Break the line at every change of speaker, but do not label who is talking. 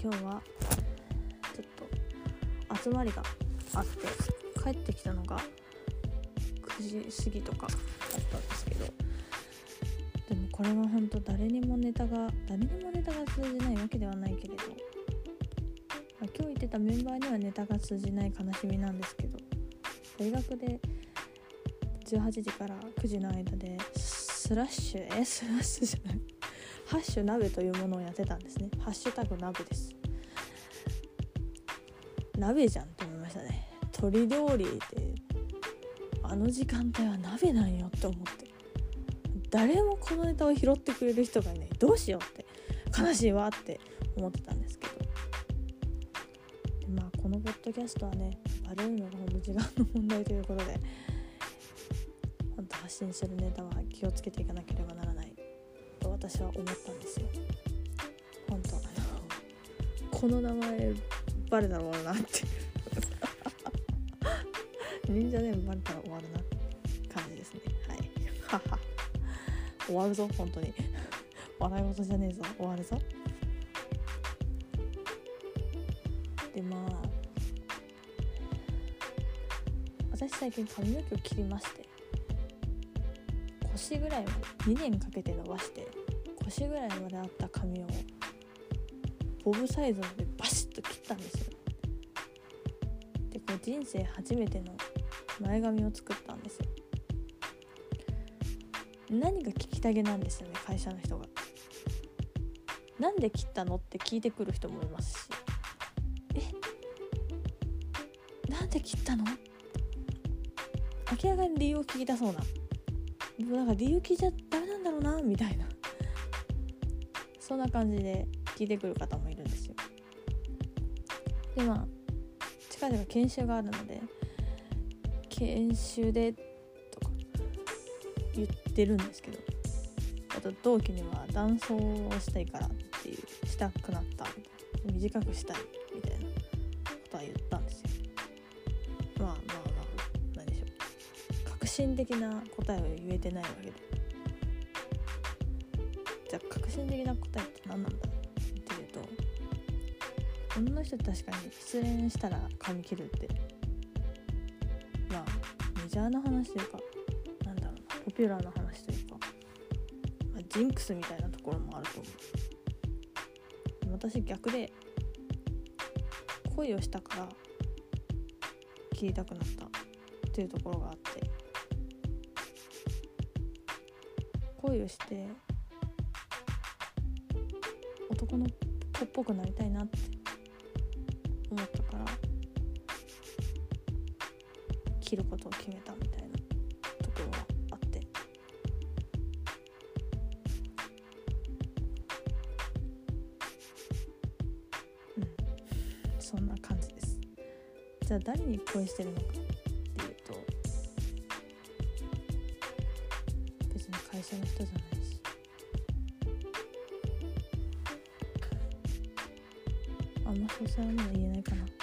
今日はちょっと集まりがあって帰ってきたのが9時過ぎとかだったんですけどでもこれは本当誰にもネタが誰にもネタが通じないわけではないけれど今日言ってたメンバーにはネタが通じない悲しみなんですけど大学で18時から9時の間でスラッシュ？え？スラッシュじゃない。ハッシュ鍋というものをやってたんですね。ハッシュタグ鍋です。鍋じゃんって思いましたね。鶏料理であの時間帯は鍋なんよって思って。誰もこのネタを拾ってくれる人がいない。どうしようって。悲しいわって思ってたんですけど。まあこのポッドキャストはねバレるのがほんと時間の問題ということで本当発信するネタは気をつけていかなければならない。私は思ったんですよ。本当。あのこの名前バレたら終わるなって。忍者ネームバレたら終わるな感じですね。はい。終わるぞ本当に。笑い事じゃねえぞ。終わるぞ。でまあ私最近髪の毛を切りまして腰ぐらいまで2年かけて伸ばして腰ぐらいまであった髪をボブサイズまでバシッと切ったんですよ。でこれ人生初めての前髪を作ったんですよ。何が聞きたげなんですよね会社の人が。なんで切ったのって聞いてくる人もいますし。え？なんで切ったの？明らかに理由を聞きたそうな。でもなんか理由聞いちゃダメなんだろうなみたいな。そんな感じで聞いてくる方もいるんですよ。でまあ近々研修があるので研修でとか言ってるんですけどあと同期には男装をしたいからっていうしたくなったみたいな短くしたいみたいなことは言ったんですよ。まあまあまあ何でしょう。革新的な答えは言えてないわけで。じゃあ革新的な答えって何なんだっていうと女の人って確かに失恋したら髪切るってまあメジャーな話というかなんだろうなポピュラーな話というか、まあ、ジンクスみたいなところもあると思う。私逆で恋をしたから切りたくなったっていうところがあって恋をして男の子っぽくなりたいなって思ったから切ることを決めたみたいなところがあって。うん。そんな感じです。じゃあ誰に恋してるのかっていうと別に会社の人じゃない。あんまそうさのは言えないかな。